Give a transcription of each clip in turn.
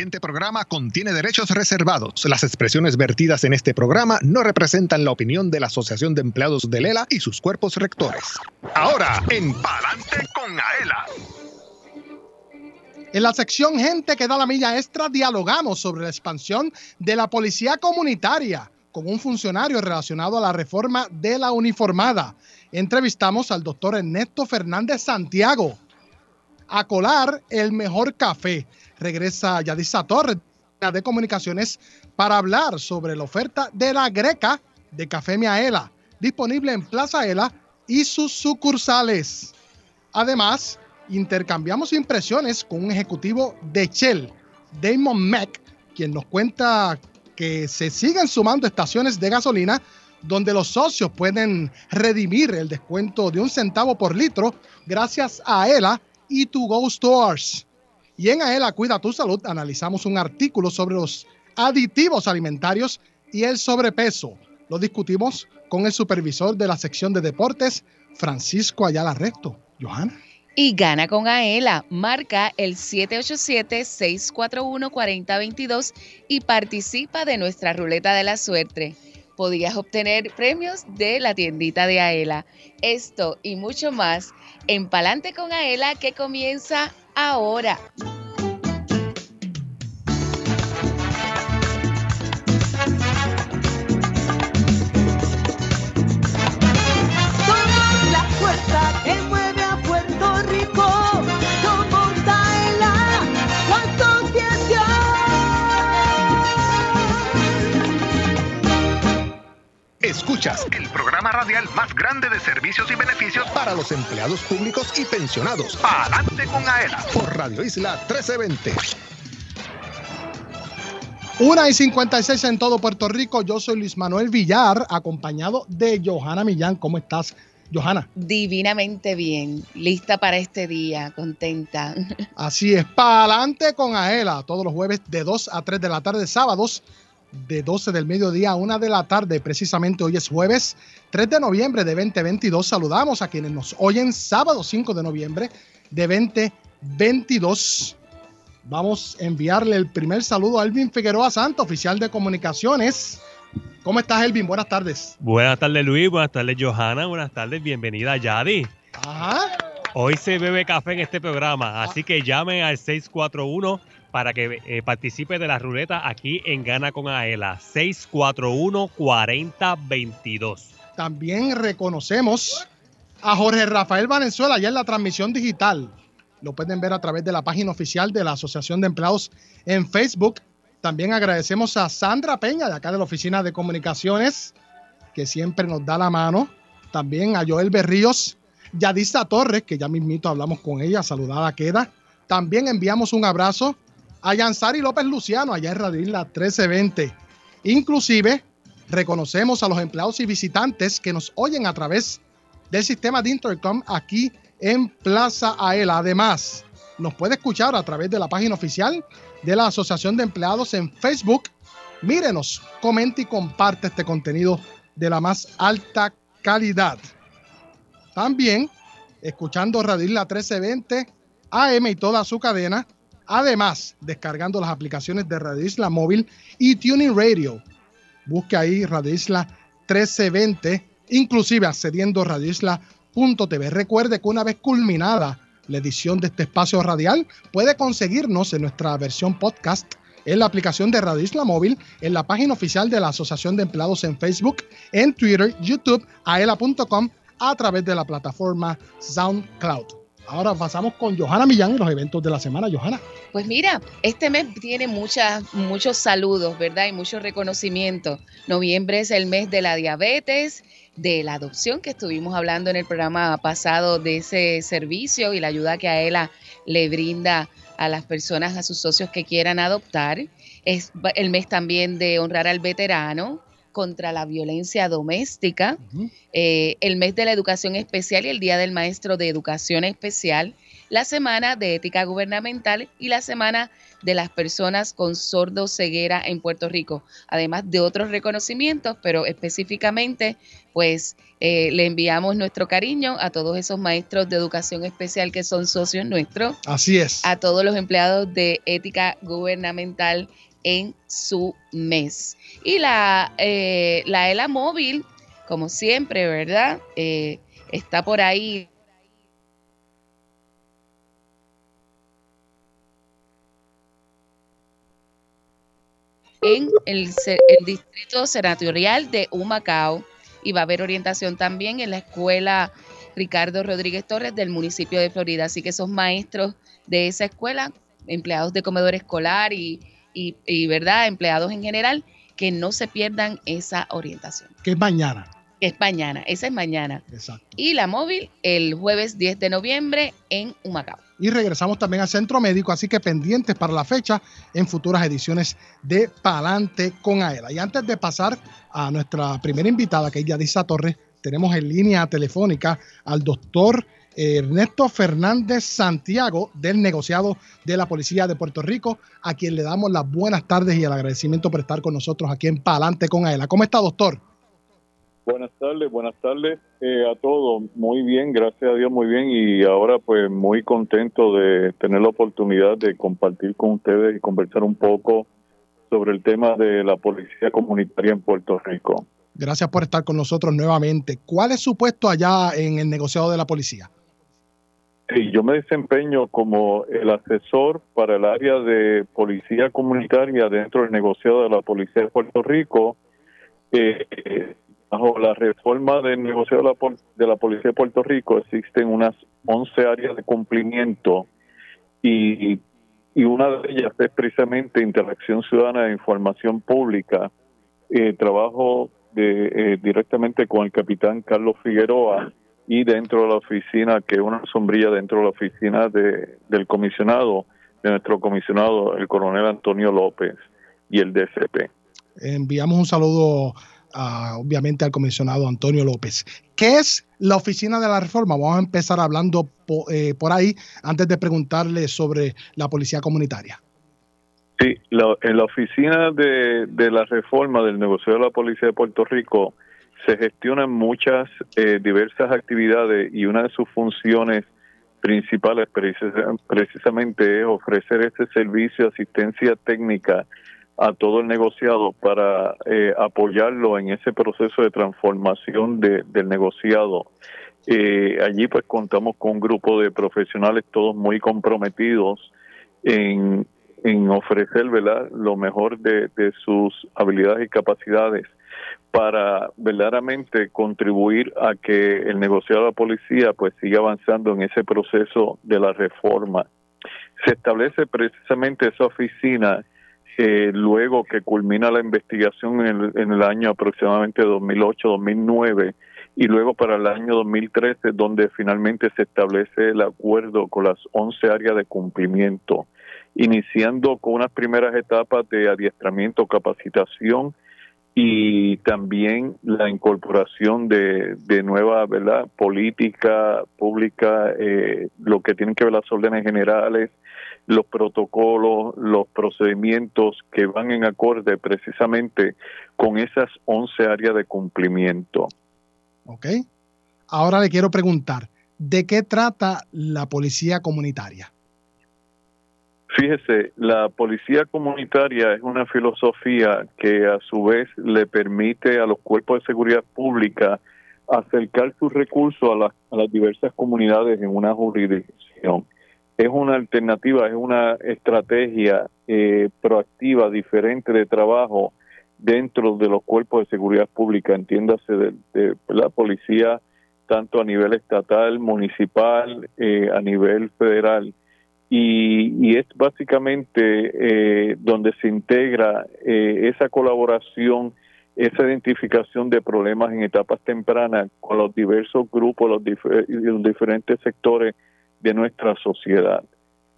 siguiente programa contiene derechos reservados. Las expresiones vertidas en este programa no representan la opinión de la Asociación de Empleados de Lela y sus cuerpos rectores. Ahora, en Palante con Aela. En la sección Gente que da la milla extra dialogamos sobre la expansión de la policía comunitaria con un funcionario relacionado a la reforma de la uniformada. Entrevistamos al doctor Ernesto Fernández Santiago. A colar el mejor café regresa Yadisa Torres de Comunicaciones para hablar sobre la oferta de la Greca de Café Miaela, disponible en Plaza Ela y sus sucursales. Además, intercambiamos impresiones con un ejecutivo de Shell, Damon Mack, quien nos cuenta que se siguen sumando estaciones de gasolina donde los socios pueden redimir el descuento de un centavo por litro gracias a ELA y To Go Stores. Y en AELA Cuida tu Salud analizamos un artículo sobre los aditivos alimentarios y el sobrepeso. Lo discutimos con el supervisor de la sección de deportes, Francisco Ayala Recto. Johanna. Y gana con AELA. Marca el 787-641-4022 y participa de nuestra ruleta de la suerte. Podías obtener premios de la tiendita de AELA. Esto y mucho más en Palante con AELA que comienza ahora. la Escuchas el programa radial más grande de servicios y beneficios para los empleados públicos y pensionados. Palante con Aela por Radio Isla 1320. Una y 56 en todo Puerto Rico. Yo soy Luis Manuel Villar, acompañado de Johanna Millán. ¿Cómo estás, Johanna? Divinamente bien, lista para este día, contenta. Así es, para adelante con Aela, todos los jueves de 2 a 3 de la tarde, sábados de 12 del mediodía a 1 de la tarde. Precisamente hoy es jueves 3 de noviembre de 2022. Saludamos a quienes nos oyen sábado 5 de noviembre de 2022. Vamos a enviarle el primer saludo a Elvin Figueroa Santo, oficial de comunicaciones. ¿Cómo estás, Elvin? Buenas tardes. Buenas tardes, Luis. Buenas tardes, Johanna. Buenas tardes. Bienvenida, Yadi. Ajá. Hoy se bebe café en este programa, así que llamen al 641 para que eh, participe de la ruleta aquí en Gana con Aela. 641-4022. También reconocemos a Jorge Rafael Valenzuela ya en la transmisión digital. Lo pueden ver a través de la página oficial de la Asociación de Empleados en Facebook. También agradecemos a Sandra Peña de acá de la Oficina de Comunicaciones, que siempre nos da la mano. También a Joel Berríos, Yadisa Torres, que ya mismito hablamos con ella, saludada queda. También enviamos un abrazo a Yansari López Luciano, allá en Radio Isla 1320. Inclusive, reconocemos a los empleados y visitantes que nos oyen a través del sistema de Intercom aquí en Plaza Aela. Además, nos puede escuchar a través de la página oficial de la Asociación de Empleados en Facebook. Mírenos, comente y comparte este contenido de la más alta calidad. También, escuchando Radio Isla 1320, AM y toda su cadena. Además, descargando las aplicaciones de Radio Isla Móvil y Tuning Radio. Busque ahí Radio Isla 1320, inclusive accediendo a radioisla.tv. Recuerde que una vez culminada la edición de este espacio radial, puede conseguirnos en nuestra versión podcast en la aplicación de Radio Isla Móvil, en la página oficial de la Asociación de Empleados en Facebook, en Twitter, YouTube, aela.com, a través de la plataforma SoundCloud. Ahora pasamos con Johanna Millán y los eventos de la semana. Johanna. Pues mira, este mes tiene muchas, muchos saludos, ¿verdad? Y muchos reconocimientos. Noviembre es el mes de la diabetes, de la adopción, que estuvimos hablando en el programa pasado de ese servicio y la ayuda que a ELA le brinda a las personas, a sus socios que quieran adoptar. Es el mes también de honrar al veterano contra la violencia doméstica, eh, el mes de la educación especial y el Día del Maestro de Educación Especial, la semana de ética gubernamental y la semana de las personas con sordo ceguera en Puerto Rico, además de otros reconocimientos, pero específicamente, pues eh, le enviamos nuestro cariño a todos esos maestros de educación especial que son socios nuestros, Así es. a todos los empleados de ética gubernamental en su mes. Y la, eh, la ELA móvil, como siempre, ¿verdad? Eh, está por ahí en el, el distrito senatorial de Humacao y va a haber orientación también en la escuela Ricardo Rodríguez Torres del municipio de Florida. Así que esos maestros de esa escuela, empleados de comedor escolar y, y, y, verdad, empleados en general, que no se pierdan esa orientación. Que es mañana. Es mañana, esa es mañana. Exacto. Y la móvil el jueves 10 de noviembre en Humacao. Y regresamos también al centro médico, así que pendientes para la fecha en futuras ediciones de Palante con Aela. Y antes de pasar a nuestra primera invitada, que es Yadisa Torres, tenemos en línea telefónica al doctor Ernesto Fernández Santiago del negociado de la Policía de Puerto Rico, a quien le damos las buenas tardes y el agradecimiento por estar con nosotros aquí en Palante con Aela. ¿Cómo está, doctor? Buenas tardes, buenas tardes eh, a todos. Muy bien, gracias a Dios, muy bien. Y ahora pues muy contento de tener la oportunidad de compartir con ustedes y conversar un poco sobre el tema de la policía comunitaria en Puerto Rico. Gracias por estar con nosotros nuevamente. ¿Cuál es su puesto allá en el negociado de la policía? Sí, yo me desempeño como el asesor para el área de policía comunitaria dentro del negociado de la Policía de Puerto Rico. Eh, bajo la reforma del negociado de la, de la Policía de Puerto Rico existen unas 11 áreas de cumplimiento y, y una de ellas es precisamente interacción ciudadana e información pública. Eh, trabajo de, eh, directamente con el capitán Carlos Figueroa y dentro de la oficina, que es una sombrilla dentro de la oficina de, del comisionado, de nuestro comisionado, el coronel Antonio López y el DCP. Enviamos un saludo, a, obviamente, al comisionado Antonio López. ¿Qué es la oficina de la reforma? Vamos a empezar hablando po- eh, por ahí antes de preguntarle sobre la policía comunitaria. Sí, la- en la oficina de, de la reforma del negocio de la Policía de Puerto Rico se gestionan muchas eh, diversas actividades y una de sus funciones principales precis- precisamente es ofrecer este servicio de asistencia técnica a todo el negociado para eh, apoyarlo en ese proceso de transformación de- del negociado. Eh, allí pues contamos con un grupo de profesionales todos muy comprometidos en, ofrecer lo mejor de sus habilidades y capacidades para verdaderamente contribuir a que el negociado de la policía pues siga avanzando en ese proceso de la reforma. Se establece precisamente esa oficina eh, luego que culmina la investigación en el, en el año aproximadamente 2008-2009 y luego para el año 2013 donde finalmente se establece el acuerdo con las 11 áreas de cumplimiento, iniciando con unas primeras etapas de adiestramiento, capacitación y también la incorporación de, de nueva verdad política pública eh, lo que tienen que ver las órdenes generales los protocolos los procedimientos que van en acorde precisamente con esas 11 áreas de cumplimiento ¿Ok? Ahora le quiero preguntar, ¿de qué trata la policía comunitaria? Fíjese, la policía comunitaria es una filosofía que a su vez le permite a los cuerpos de seguridad pública acercar sus recursos a, las- a las diversas comunidades en una jurisdicción. Es una alternativa, es una estrategia eh, proactiva, diferente de trabajo dentro de los cuerpos de seguridad pública, entiéndase de, de la policía tanto a nivel estatal, municipal, eh, a nivel federal y, es básicamente eh, donde se integra eh, esa colaboración, esa identificación de problemas en etapas tempranas con los diversos grupos, los, dif- los diferentes sectores de nuestra sociedad.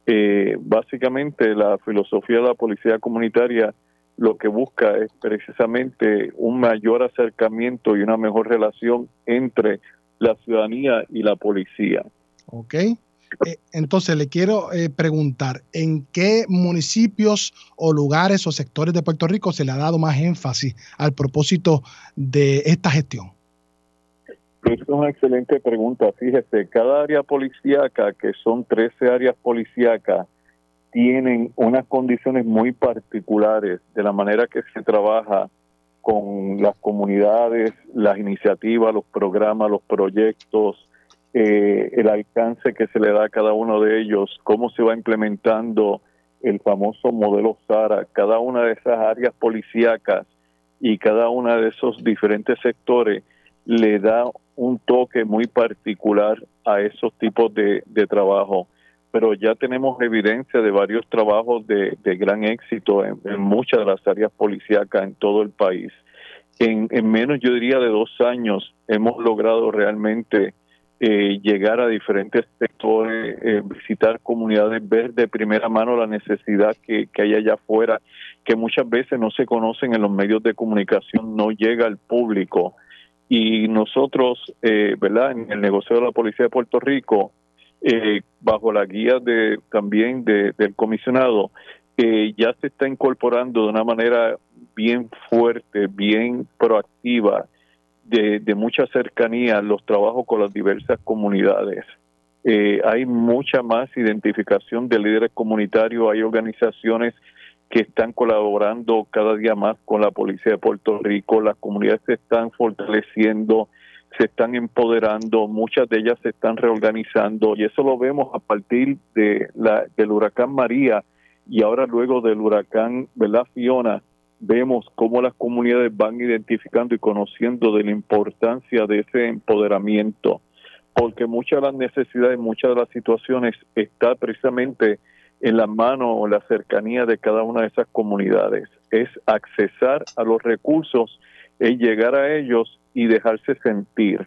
Eh, básicamente la filosofía de la policía comunitaria lo que busca es precisamente un mayor acercamiento y una mejor relación entre la ciudadanía y la policía. ¿Ok? Eh, entonces, le quiero eh, preguntar, ¿en qué municipios o lugares o sectores de Puerto Rico se le ha dado más énfasis al propósito de esta gestión? Es una excelente pregunta. Fíjese, cada área policíaca, que son 13 áreas policíacas, tienen unas condiciones muy particulares de la manera que se trabaja con las comunidades, las iniciativas, los programas, los proyectos, eh, el alcance que se le da a cada uno de ellos, cómo se va implementando el famoso modelo SARA, cada una de esas áreas policíacas y cada uno de esos diferentes sectores le da un toque muy particular a esos tipos de, trabajo. Pero ya tenemos evidencia de varios trabajos de, gran éxito en, muchas de las áreas policíacas en todo el país. En, menos, yo diría, de dos años hemos logrado realmente eh, llegar a diferentes sectores, eh, visitar comunidades, ver de primera mano la necesidad que, hay allá afuera, que muchas veces no se conocen en los medios de comunicación, no llega al público y nosotros, eh, ¿verdad? En el negocio de la Policía de Puerto Rico, eh, bajo la guía de también de, del comisionado, eh, ya se está incorporando de una manera bien fuerte, bien proactiva, de, de mucha cercanía los trabajos con las diversas comunidades. hay mucha más identificación de líderes comunitarios, hay organizaciones que están colaborando cada día más con la Policía de Puerto Rico, las comunidades se están fortaleciendo, se están empoderando, muchas de ellas se están reorganizando y eso lo vemos a partir de la, del huracán María y ahora luego del huracán ¿verdad, Fiona, vemos cómo las comunidades van identificando y conociendo de la importancia de ese empoderamiento, porque muchas de las necesidades, muchas de las situaciones está precisamente en la mano o la cercanía de cada una de esas comunidades. Es accesar a los recursos, es llegar a ellos y dejarse sentir.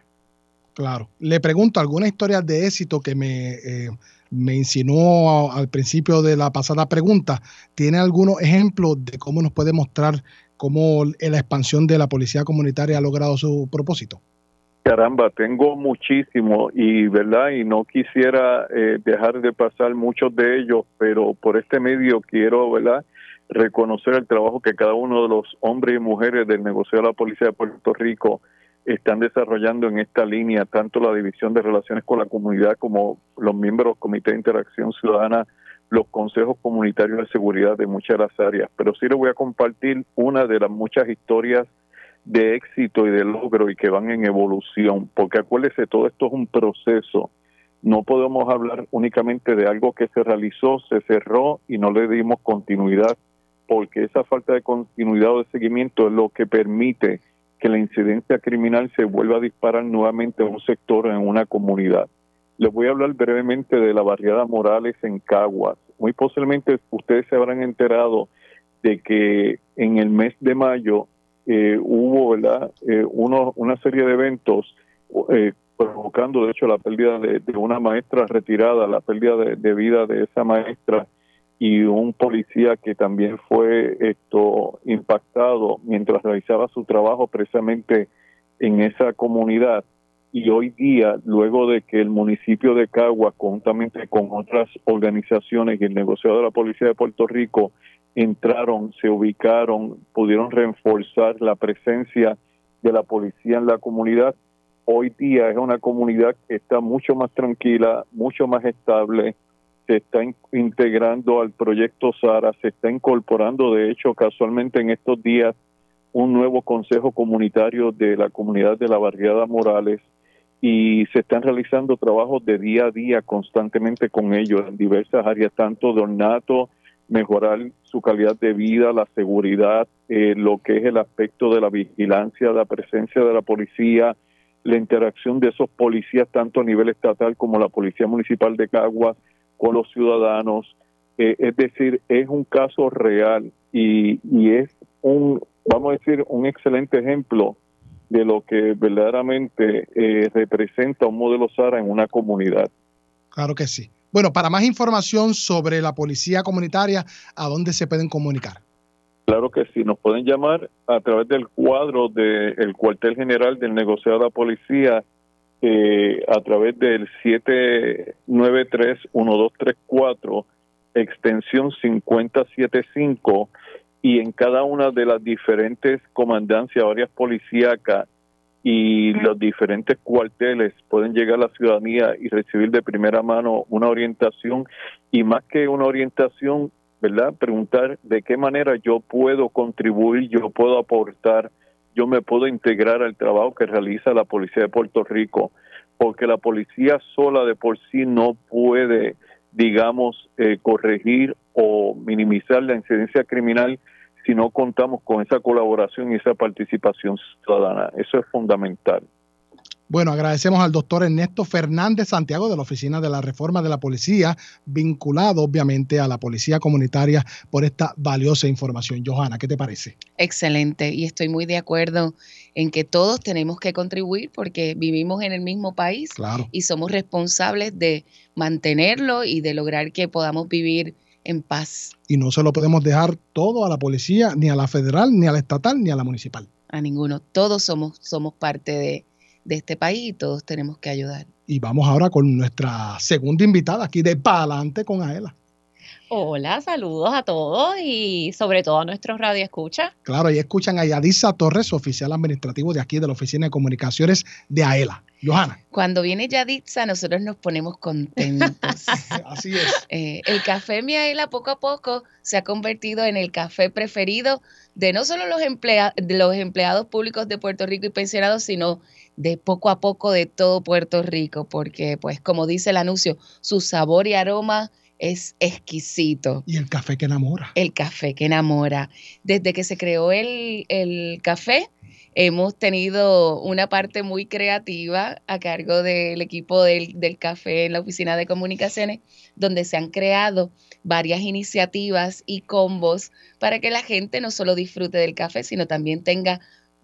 Claro. Le pregunto, ¿alguna historia de éxito que me, eh, me insinuó al principio de la pasada pregunta? ¿Tiene algunos ejemplos de cómo nos puede mostrar cómo la expansión de la policía comunitaria ha logrado su propósito? Caramba, tengo muchísimo y verdad y no quisiera eh, dejar de pasar muchos de ellos, pero por este medio quiero, verdad, reconocer el trabajo que cada uno de los hombres y mujeres del negocio de la policía de Puerto Rico están desarrollando en esta línea, tanto la división de relaciones con la comunidad como los miembros del Comité de Interacción Ciudadana, los consejos comunitarios de seguridad de muchas de las áreas. Pero sí les voy a compartir una de las muchas historias de éxito y de logro y que van en evolución, porque acuérdese, todo esto es un proceso. No podemos hablar únicamente de algo que se realizó, se cerró y no le dimos continuidad, porque esa falta de continuidad o de seguimiento es lo que permite que la incidencia criminal se vuelva a disparar nuevamente en un sector, en una comunidad. Les voy a hablar brevemente de la barriada Morales en Caguas. Muy posiblemente ustedes se habrán enterado de que en el mes de mayo eh, hubo ¿verdad? Eh, uno, una serie de eventos eh, provocando de hecho la pérdida de, una maestra retirada, la pérdida de, vida de esa maestra y un policía que también fue esto impactado mientras realizaba su trabajo precisamente en esa comunidad y hoy día, luego de que el municipio de Cagua, conjuntamente con otras organizaciones y el negociado de la Policía de Puerto Rico, entraron, se ubicaron, pudieron reforzar la presencia de la policía en la comunidad. Hoy día es una comunidad que está mucho más tranquila, mucho más estable, se está integrando al proyecto SARA, se está incorporando, de hecho, casualmente en estos días, un nuevo consejo comunitario de la comunidad de la barriada Morales y se están realizando trabajos de día a día constantemente con ellos en diversas áreas, tanto de ornato, mejorar su calidad de vida, la seguridad, eh, lo que es el aspecto de la vigilancia, la presencia de la policía, la interacción de esos policías tanto a nivel estatal como la Policía Municipal de Caguas con los ciudadanos. Eh, es decir, es un caso real y, y es un, vamos a decir, un excelente ejemplo de lo que verdaderamente eh, representa un modelo SARA en una comunidad. Claro que sí. Bueno, para más información sobre la policía comunitaria, ¿a dónde se pueden comunicar? Claro que sí, nos pueden llamar a través del cuadro del cuartel general del negociado de la policía eh, a través del 793-1234, extensión 5075, y en cada una de las diferentes comandancias, áreas policíacas y los diferentes cuarteles pueden llegar a la ciudadanía y recibir de primera mano una orientación y más que una orientación, ¿verdad? Preguntar de qué manera yo puedo contribuir, yo puedo aportar, yo me puedo integrar al trabajo que realiza la Policía de Puerto Rico, porque la policía sola de por sí no puede, digamos, eh, corregir o minimizar la incidencia criminal si no contamos con esa colaboración y esa participación ciudadana. Eso es fundamental. Bueno, agradecemos al doctor Ernesto Fernández Santiago de la Oficina de la Reforma de la Policía, vinculado obviamente a la Policía Comunitaria por esta valiosa información. Johanna, ¿qué te parece? Excelente, y estoy muy de acuerdo en que todos tenemos que contribuir porque vivimos en el mismo país Claro. y somos responsables de mantenerlo y de lograr que podamos vivir en paz Y no se lo podemos dejar todo a la policía, ni a la federal, ni a la estatal, ni a la municipal. a ninguno. Todos somos, somos parte de, de este país y todos tenemos que ayudar. Y vamos ahora con nuestra segunda invitada aquí de Palante con Aela. Hola, saludos a todos y sobre todo a nuestros radioescuchas. Claro, y escuchan a Yadisa Torres, oficial administrativo de aquí de la Oficina de Comunicaciones de Aela. Johanna, Cuando viene Yaditza, nosotros nos ponemos contentos. así es. Eh, el café Miaela poco a poco se ha convertido en el café preferido de no solo los, emplea- de los empleados públicos de Puerto Rico y pensionados, sino de poco a poco de todo Puerto Rico, porque pues como dice el anuncio, su sabor y aroma es exquisito. Y el café que enamora. El café que enamora. Desde que se creó el, el café, hemos tenido una parte muy creativa a cargo del equipo del, del café en la oficina de comunicaciones, donde se han creado varias iniciativas y combos para que la gente no solo disfrute del café, sino también tenga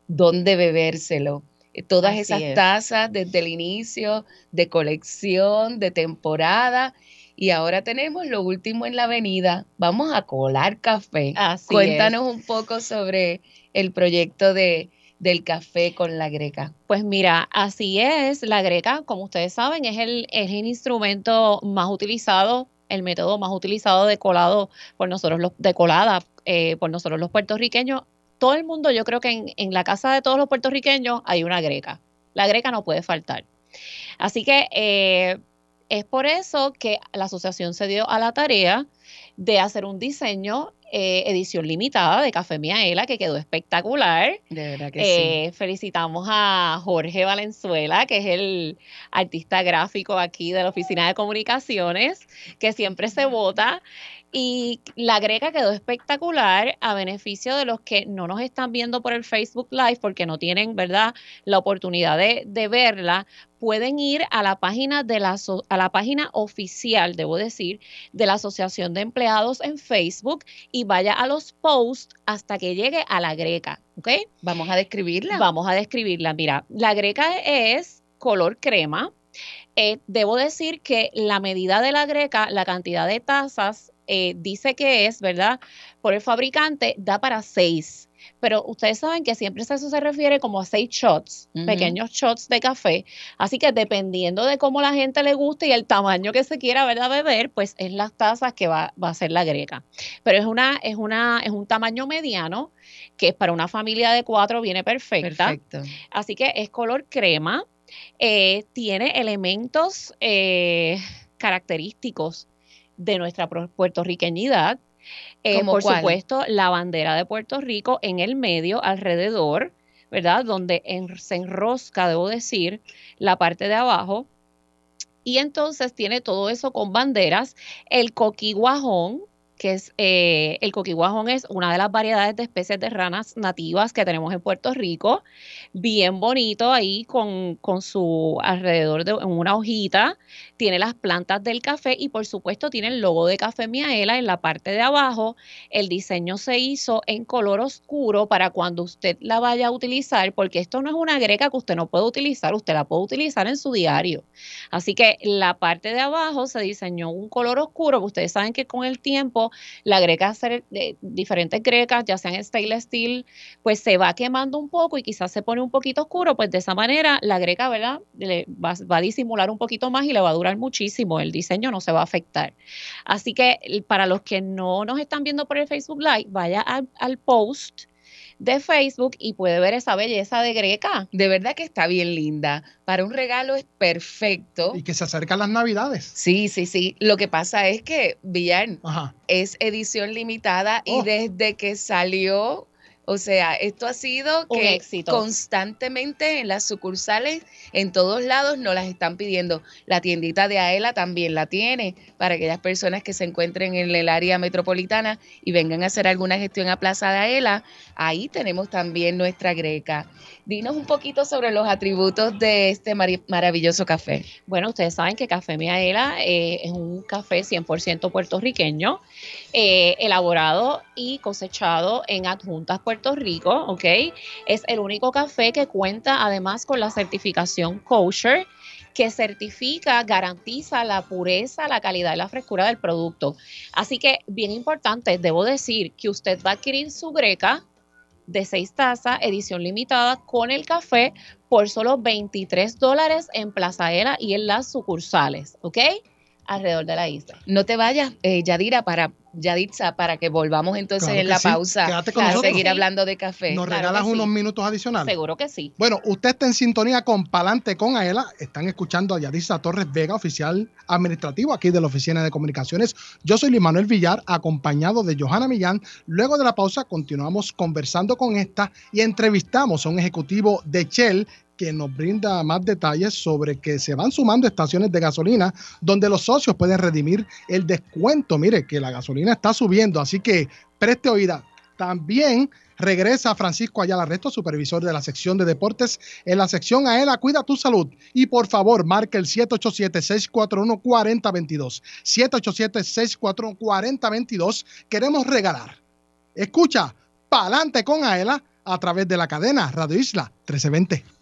dónde bebérselo. Eh, Todas Así esas es. tazas desde el inicio, de colección, de temporada. Y ahora tenemos lo último en la avenida. Vamos a colar café. Así Cuéntanos un poco sobre el proyecto de, del café con la greca. Pues mira, así es. La greca, como ustedes saben, es el, es el instrumento más utilizado, el método más utilizado de colado por nosotros, los, de colada eh, por nosotros los puertorriqueños. Todo el mundo, yo creo que en, en la casa de todos los puertorriqueños hay una greca. La greca no puede faltar. Así que eh, es por eso que la asociación se dio a la tarea de hacer un diseño eh, edición limitada de Café Miaela que quedó espectacular. De verdad que sí. Eh, felicitamos a Jorge Valenzuela, que es el artista gráfico aquí de la Oficina de Comunicaciones, que siempre se vota. Y la greca quedó espectacular a beneficio de los que no nos están viendo por el Facebook Live porque no tienen, ¿verdad?, la oportunidad de, de verla. Pueden ir a la página de la a la página oficial, debo decir, de la Asociación de Empleados en Facebook y vaya a los posts hasta que llegue a la greca, ¿ok? Vamos a describirla. Vamos a describirla. Mira, la greca es color crema. Eh, debo decir que la medida de la greca, la cantidad de tazas, eh, dice que es, ¿verdad? Por el fabricante, da para seis. Pero ustedes saben que siempre eso se refiere como a seis shots, pequeños shots de café. Así que dependiendo de cómo la gente le guste y el tamaño que se quiera, ¿verdad? Beber, pues es las tazas que va, va a ser la greca. Pero es una, es una, es un tamaño mediano que es para una familia de cuatro viene perfecta. Perfecto. Así que es color crema, eh, tiene elementos eh, característicos de nuestra puertorriqueñidad. Eh, ¿Cómo por cuál? supuesto, la bandera de Puerto Rico en el medio, alrededor, ¿verdad? Donde en- se enrosca, debo decir, la parte de abajo. Y entonces tiene todo eso con banderas. El coquiguajón, que es eh, el coquiguajón es una de las variedades de especies de ranas nativas que tenemos en Puerto Rico. Bien bonito ahí con, con su alrededor de en una hojita. Tiene las plantas del café y por supuesto tiene el logo de Café Miaela en la parte de abajo. El diseño se hizo en color oscuro para cuando usted la vaya a utilizar, porque esto no es una greca que usted no puede utilizar, usted la puede utilizar en su diario. Así que la parte de abajo se diseñó un color oscuro, que ustedes saben que con el tiempo la greca, de diferentes grecas, ya sean stainless steel, pues se va quemando un poco y quizás se pone un poquito oscuro, pues de esa manera la greca, ¿verdad? Le va, va a disimular un poquito más y le va a durar muchísimo, el diseño no se va a afectar. Así que para los que no nos están viendo por el Facebook Live, vaya al, al post de Facebook y puede ver esa belleza de greca. De verdad que está bien linda. Para un regalo es perfecto. Y que se acercan las navidades. Sí, sí, sí. Lo que pasa es que Villar Ajá. es edición limitada Oh. y desde que salió, o sea, esto ha sido Un que éxito. constantemente en las sucursales, en todos lados, nos las están pidiendo. La tiendita de Aela también la tiene para aquellas personas que se encuentren en el área metropolitana y vengan a hacer alguna gestión a Plaza de Aela. Ahí tenemos también nuestra greca. Dinos un poquito sobre los atributos de este maravilloso café. Bueno, ustedes saben que Café Miaela eh, es un café 100% puertorriqueño, eh, elaborado y cosechado en Adjuntas, Puerto Rico, ¿ok? Es el único café que cuenta además con la certificación kosher que certifica, garantiza la pureza, la calidad y la frescura del producto. Así que, bien importante, debo decir que usted va a adquirir su greca de 6 tazas, edición limitada, con el café por solo 23 dólares en Plaza Era y en las sucursales, ¿ok? Alrededor de la isla. No te vayas, eh, Yadira, para Yaditza, para que volvamos entonces Claro en la sí. pausa Quédate con a nosotros. seguir hablando de café. ¿Nos claro regalas sí. unos minutos adicionales? Seguro que sí. Bueno, usted está en sintonía con Palante con Aela. Están escuchando a Yadisa Torres Vega, oficial administrativo aquí de la Oficina de Comunicaciones. Yo soy Luis Manuel Villar, acompañado de Johanna Millán. Luego de la pausa, continuamos conversando con esta y entrevistamos a un ejecutivo de Shell que nos brinda más detalles sobre que se van sumando estaciones de gasolina donde los socios pueden redimir el descuento. Mire que la gasolina está subiendo, así que preste oída. También regresa Francisco Ayala Resto, supervisor de la sección de deportes en la sección AELA Cuida tu Salud. Y por favor, marque el 787-641-4022. 787-641-4022. Queremos regalar. Escucha, pa'lante con AELA a través de la cadena Radio Isla 1320.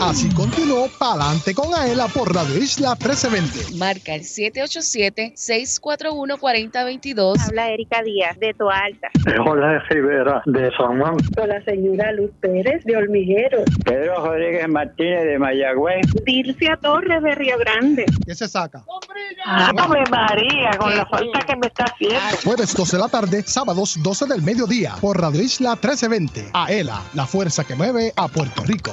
Así continuó Pa'lante con Aela por Radio Isla 1320. Marca el 787-641-4022. Habla Erika Díaz de Toalta. Jorge Rivera de San Juan, Con la señora Luz Pérez de Olmiguero. Pedro Rodríguez Martínez de Mayagüez, Dircia Torres de Río Grande. ¿Qué se saca? Ave María, con la falta que me está haciendo. Jueves 12 de la tarde, sábados 12 del mediodía por Radio Isla 1320. AELA, la fuerza que mueve a Puerto Rico.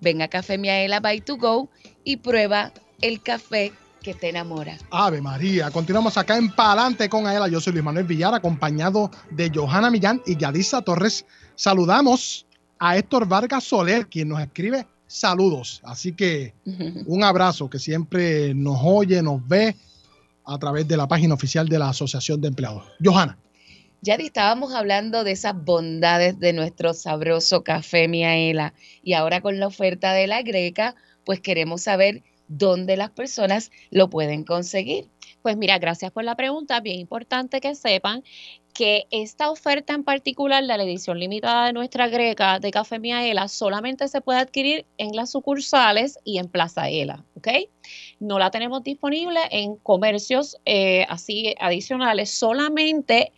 ven a Café Miaela by to go y prueba el café que te enamora. Ave María, continuamos acá en Palante con Aela. Yo soy Luis Manuel Villar, acompañado de Johanna Millán y Yadisa Torres. Saludamos a Héctor Vargas Soler, quien nos escribe saludos. Así que un abrazo que siempre nos oye, nos ve a través de la página oficial de la Asociación de Empleados. Johanna. Ya estábamos hablando de esas bondades de nuestro sabroso café Miaela y ahora con la oferta de la greca, pues queremos saber dónde las personas lo pueden conseguir. Pues mira, gracias por la pregunta. Bien importante que sepan que esta oferta en particular de la edición limitada de nuestra greca de Café Miaela solamente se puede adquirir en las sucursales y en Plaza Ela, ¿ok? No la tenemos disponible en comercios eh, así adicionales, solamente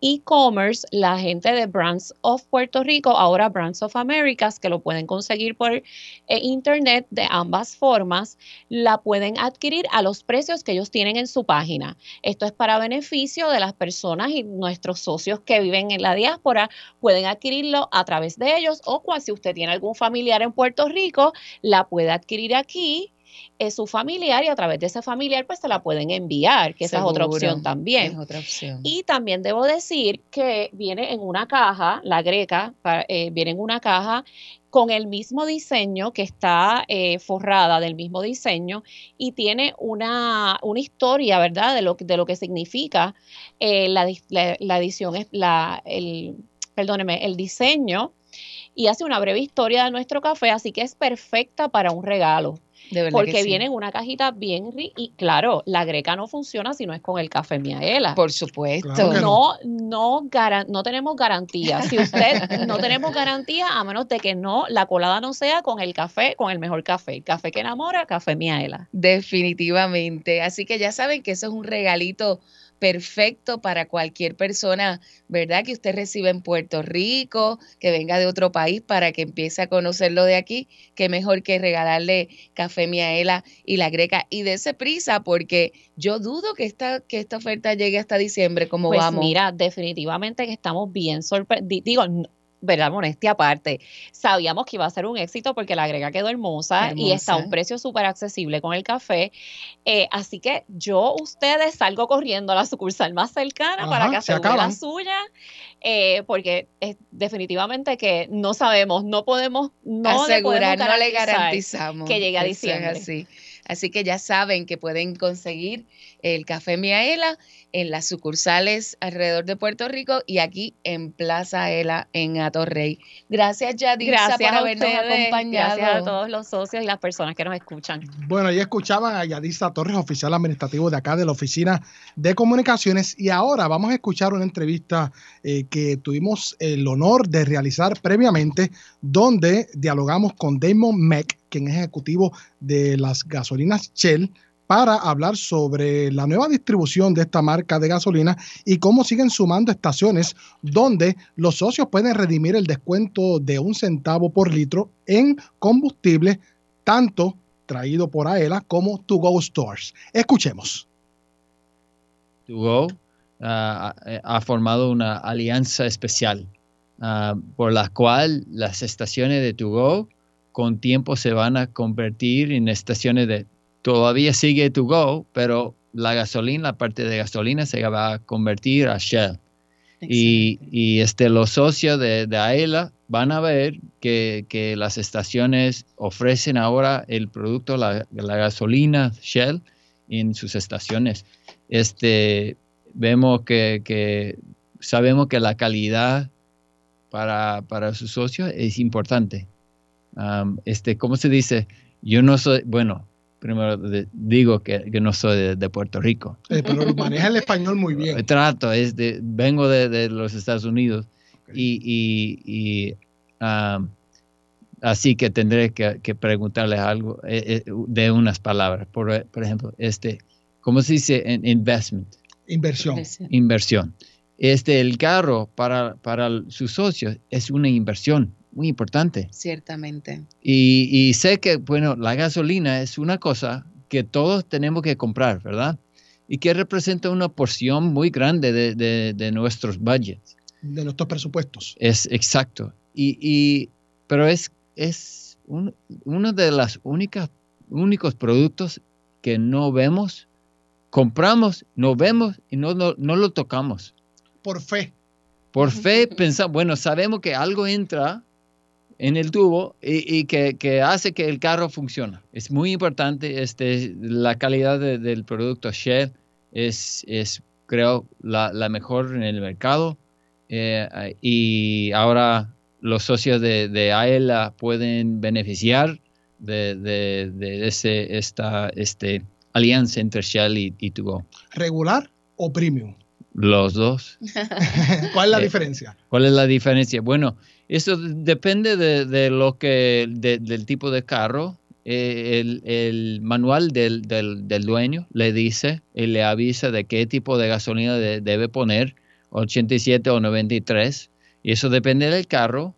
e-commerce, la gente de Brands of Puerto Rico, ahora Brands of Americas, que lo pueden conseguir por eh, internet de ambas formas, la pueden adquirir a los precios que ellos tienen en su página. Esto es para beneficio de las personas y nuestros socios que viven en la diáspora, pueden adquirirlo a través de ellos o cual, si usted tiene algún familiar en Puerto Rico, la puede adquirir aquí es su familiar y a través de ese familiar pues se la pueden enviar, que esa es otra opción también. Es otra opción. Y también debo decir que viene en una caja, la greca, eh, viene en una caja con el mismo diseño que está eh, forrada del mismo diseño y tiene una, una historia, ¿verdad? De lo, de lo que significa eh, la, la- edición, la, el, perdóneme, el diseño y hace una breve historia de nuestro café, así que es perfecta para un regalo. De verdad Porque que sí. viene en una cajita bien ri- y claro, la greca no funciona si no es con el café Miaela. Por supuesto. Claro no, no, garan- no tenemos garantía. Si usted no tenemos garantía, a menos de que no, la colada no sea con el café, con el mejor café. El café que enamora, café Miaela. Definitivamente. Así que ya saben que eso es un regalito perfecto para cualquier persona, ¿verdad? Que usted reciba en Puerto Rico, que venga de otro país para que empiece a conocerlo de aquí. Qué mejor que regalarle café Miaela y la greca. Y dése prisa porque yo dudo que esta, que esta oferta llegue hasta diciembre. como Pues vamos? mira, definitivamente que estamos bien sorprendidos. Digo, verdad, modestia aparte. Sabíamos que iba a ser un éxito porque la grega quedó hermosa, y está a un precio súper accesible con el café. Eh, así que yo, ustedes, salgo corriendo a la sucursal más cercana para que se aseguren la suya, eh, porque es definitivamente que no sabemos, no podemos, no le podemos asegurar, no le garantizamos que llegue a es diciembre. así. Así que ya saben que pueden conseguir el café Miaela en las sucursales alrededor de Puerto Rico y aquí en Plaza Ela en Atorrey. Gracias, Yadisa, Gracias por a habernos ustedes, acompañado. gracias a todos los socios y las personas que nos escuchan. Bueno, ya escuchaban a Yadisa Torres, oficial administrativo de acá de la Oficina de Comunicaciones. Y ahora vamos a escuchar una entrevista eh, que tuvimos el honor de realizar previamente, donde dialogamos con Damon Meck, quien es ejecutivo de las gasolinas Shell, para hablar sobre la nueva distribución de esta marca de gasolina y cómo siguen sumando estaciones donde los socios pueden redimir el descuento de un centavo por litro en combustible, tanto traído por AELA como To Go Stores. Escuchemos. To Go ah, ha, formado una alianza especial ah, por la cual las estaciones de To Go con tiempo se van a convertir en estaciones de todavía sigue To Go, pero la gasolina, la parte de gasolina se va a convertir a Shell. Y, y, este, los socios de, de AELA van a ver que, que las estaciones ofrecen ahora el producto, la, la gasolina Shell en sus estaciones. Este, vemos que, que sabemos que la calidad para, para sus socios es importante. Um, este, ¿cómo se dice? Yo no soy, bueno, primero de- digo que, que no soy de, de Puerto Rico. Eh, pero maneja el español muy bien. Trato, es de, vengo de, de los Estados Unidos y, y- y, um, así que tendré que, que preguntarles algo eh, eh, de unas palabras. Por, por ejemplo, este, ¿cómo se dice en investment? Inversión. Inversión. Este, el carro para, para sus socios es una inversión muy importante. Ciertamente. Y, y sé que, bueno, la gasolina es una cosa que todos tenemos que comprar, ¿verdad? Y que representa una porción muy grande de, de- de nuestros budgets. De nuestros presupuestos. Es exacto. Y, y- pero es, es un- uno de los únicas, únicos productos que no vemos, compramos, no vemos y no, no, no lo tocamos. Por fe. Por fe pensamos, bueno, sabemos que algo entra en el tubo y, y que, que hace que el carro funcione. Es muy importante este, la calidad de- del producto Shell. Es, es creo, la, la mejor en el mercado. Eh, y ahora los socios de, de AELA pueden beneficiar de, de- de ese, esta este, alianza entre Shell y, y Tugo. ¿Regular o premium? Los dos. ¿Cuál es la Eh, diferencia? ¿Cuál es la diferencia? Bueno, eso depende de, de lo que, de- del tipo de carro. Eh, el, el manual del, del- del dueño le dice y le avisa de qué tipo de gasolina de- debe poner, 87 o 93. Y eso depende del carro.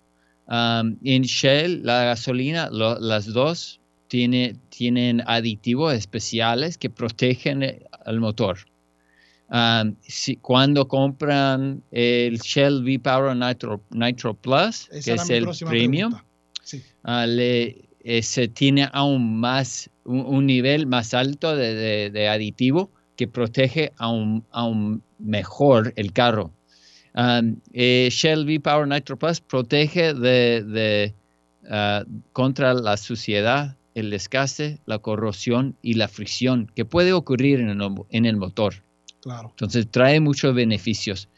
Am, en Shell, la gasolina, lo- las dos tiene, tienen aditivos especiales que protegen eh, al motor. Um, si- cuando compran el Shell V-Power Nitro, Nitro Plus, Esa que es el premium. Sí. ah, le- eh, se tiene aún más, un, un nivel más alto de, de- de aditivo que protege aún, aún mejor el carro. Um, eh, Shell V-Power Nitro Plus protege de, de, ah, contra la suciedad, el desgaste, la corrosión y la fricción que puede ocurrir en el, en el motor. Claro. Entonces trae muchos beneficios.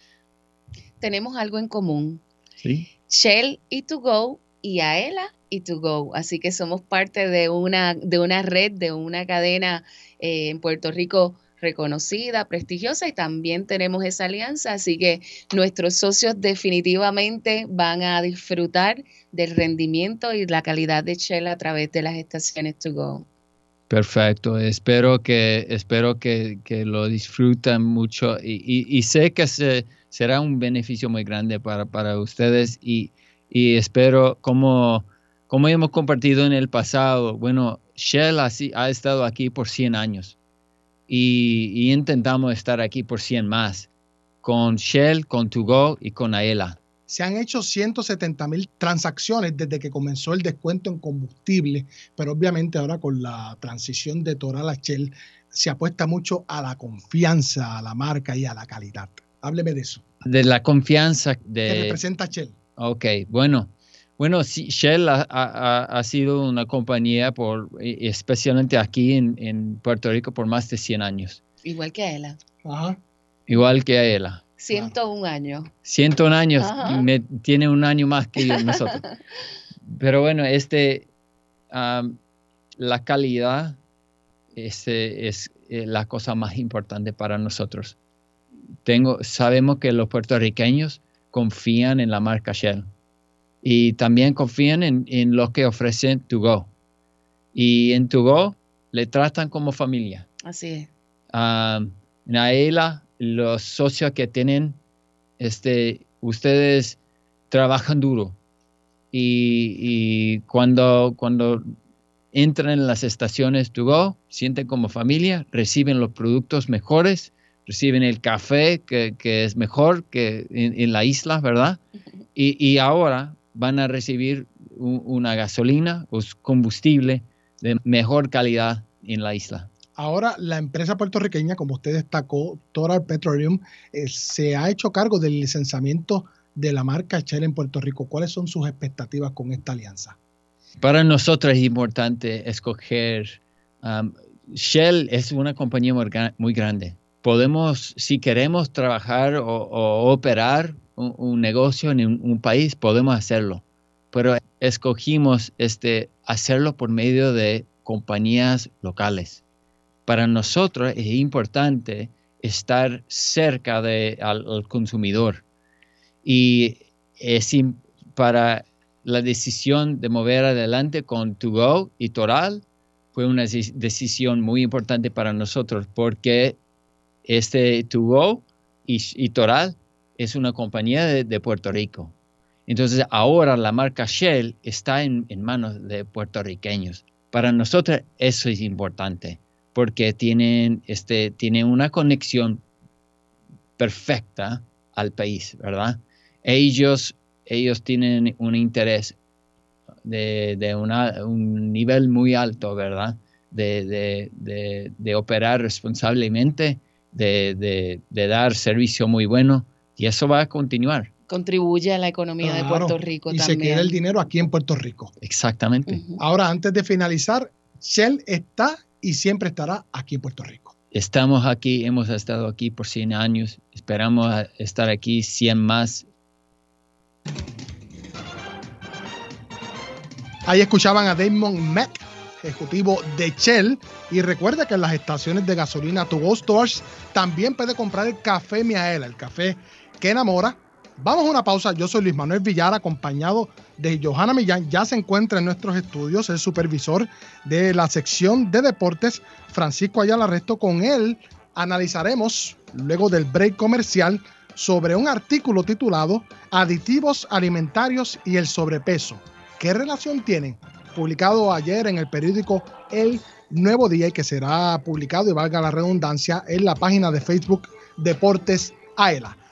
Tenemos algo en común. ¿sí? Shell y To Go y Aela y To Go. Así que somos parte de una, de una red, de una cadena eh, en Puerto Rico reconocida, prestigiosa y también tenemos esa alianza. Así que nuestros socios definitivamente van a disfrutar del rendimiento y la calidad de Shell a través de las estaciones To Go. Perfecto. Espero que, espero que, que lo disfruten mucho y, y- sé que se- será un beneficio muy grande para, para ustedes y, y espero como, como hemos compartido en el pasado, bueno, Shell así, ha estado aquí por 100 años y, intentamos estar aquí por 100 más con Shell, con To Go y con Aela. Se han hecho 170 mil transacciones desde que comenzó el descuento en combustible, pero obviamente ahora con la transición de Toral a Shell se apuesta mucho a la confianza, a la marca y a la calidad. Hábleme de eso. De la confianza Que de... representa Shell. Ok, bueno. Bueno, sí, Shell ha, ha- ha- ha sido una compañía, por, e- especialmente aquí en, en Puerto Rico, por más de 100 años. Igual que Aela. Ajá. Igual que a ella. 101 años. 101 años, me, tiene un año más que yo, nosotros. Pero bueno, este, la calidad este, es eh, la cosa más importante para nosotros. Tengo, sabemos que los puertorriqueños confían en la marca Shell y también confían en, en lo que ofrecen To Go. Y en To Go le tratan como familia. Así es. Um, en Aela, los socios que tienen, este, ustedes trabajan duro y, y cuando, cuando entran en las estaciones to go, sienten como familia, reciben los productos mejores, reciben el café que, que es mejor que en, en la isla, ¿verdad? Y, y ahora van a recibir una gasolina o s- combustible de mejor calidad en la isla. Ahora, la empresa puertorriqueña, como usted destacó, Total Petroleum, eh, se ha hecho cargo del licenciamiento de la marca Shell en Puerto Rico. ¿Cuáles son sus expectativas con esta alianza? Para nosotros es importante escoger. um, Shell es una compañía muy, gra- muy grande. Podemos, si queremos trabajar o, operar un, un negocio en un, un país, podemos hacerlo. Pero escogimos este, hacerlo por medio de compañías locales. Para nosotros es importante estar cerca de, al, al consumidor. Y es para la decisión de mover adelante con To-Go y Toral fue una deci- decisión muy importante para nosotros porque este To-Go y, y Toral es una compañía de, de Puerto Rico. Entonces ahora la marca Shell está en manos de puertorriqueños. Para nosotros eso es importante porque tienen, este, tienen una conexión perfecta al país, ¿verdad? Ellos, ellos tienen un interés de, de una- un nivel muy alto, ¿verdad? De, de- de- de operar responsablemente, de, de- de dar servicio muy bueno, y eso va a continuar. Contribuye a la economía de Puerto Rico y se también. queda el dinero aquí en Puerto Rico. Exactamente. Ahora, antes de finalizar, Shell está y siempre estará aquí en Puerto Rico. Estamos aquí, hemos estado aquí por 100 años, esperamos estar aquí 100 más. Ahí escuchaban a Damon Mack, ejecutivo de Shell. Y recuerda que en las estaciones de gasolina To Go Stores también puede comprar el café Miaela, el café que enamora. Vamos a una pausa. Yo soy Luis Manuel Villar, acompañado de Johanna Millán. Ya se encuentra en nuestros estudios el supervisor de la sección de deportes, Francisco Ayala Resto. Con él analizaremos, luego del break comercial, sobre un artículo titulado Aditivos alimentarios y el sobrepeso. ¿Qué relación tienen? Publicado ayer en el periódico El Nuevo Día y que será publicado, y valga la redundancia, en la página de Facebook Deportes Aela.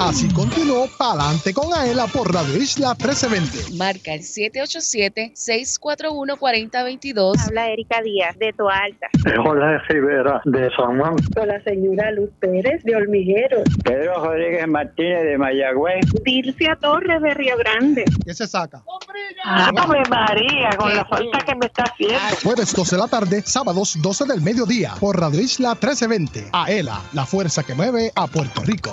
Así continuó Pa'lante con Aela por Radio Isla 1320. Marca el 787-641-4022. Habla Erika Díaz, de Toa Alta. Jorge Rivera, de San Juan. Con la señora Luz Pérez, de Hormigueros. Pedro Rodríguez Martínez, de Mayagüez. Dircia Torres, de Río Grande. ¿Qué se saca? Ave María, con la falta que me está haciendo. Jueves 12 de la tarde, sábados 12 del mediodía por Radio Isla 1320. Aela, la fuerza que mueve a Puerto Rico.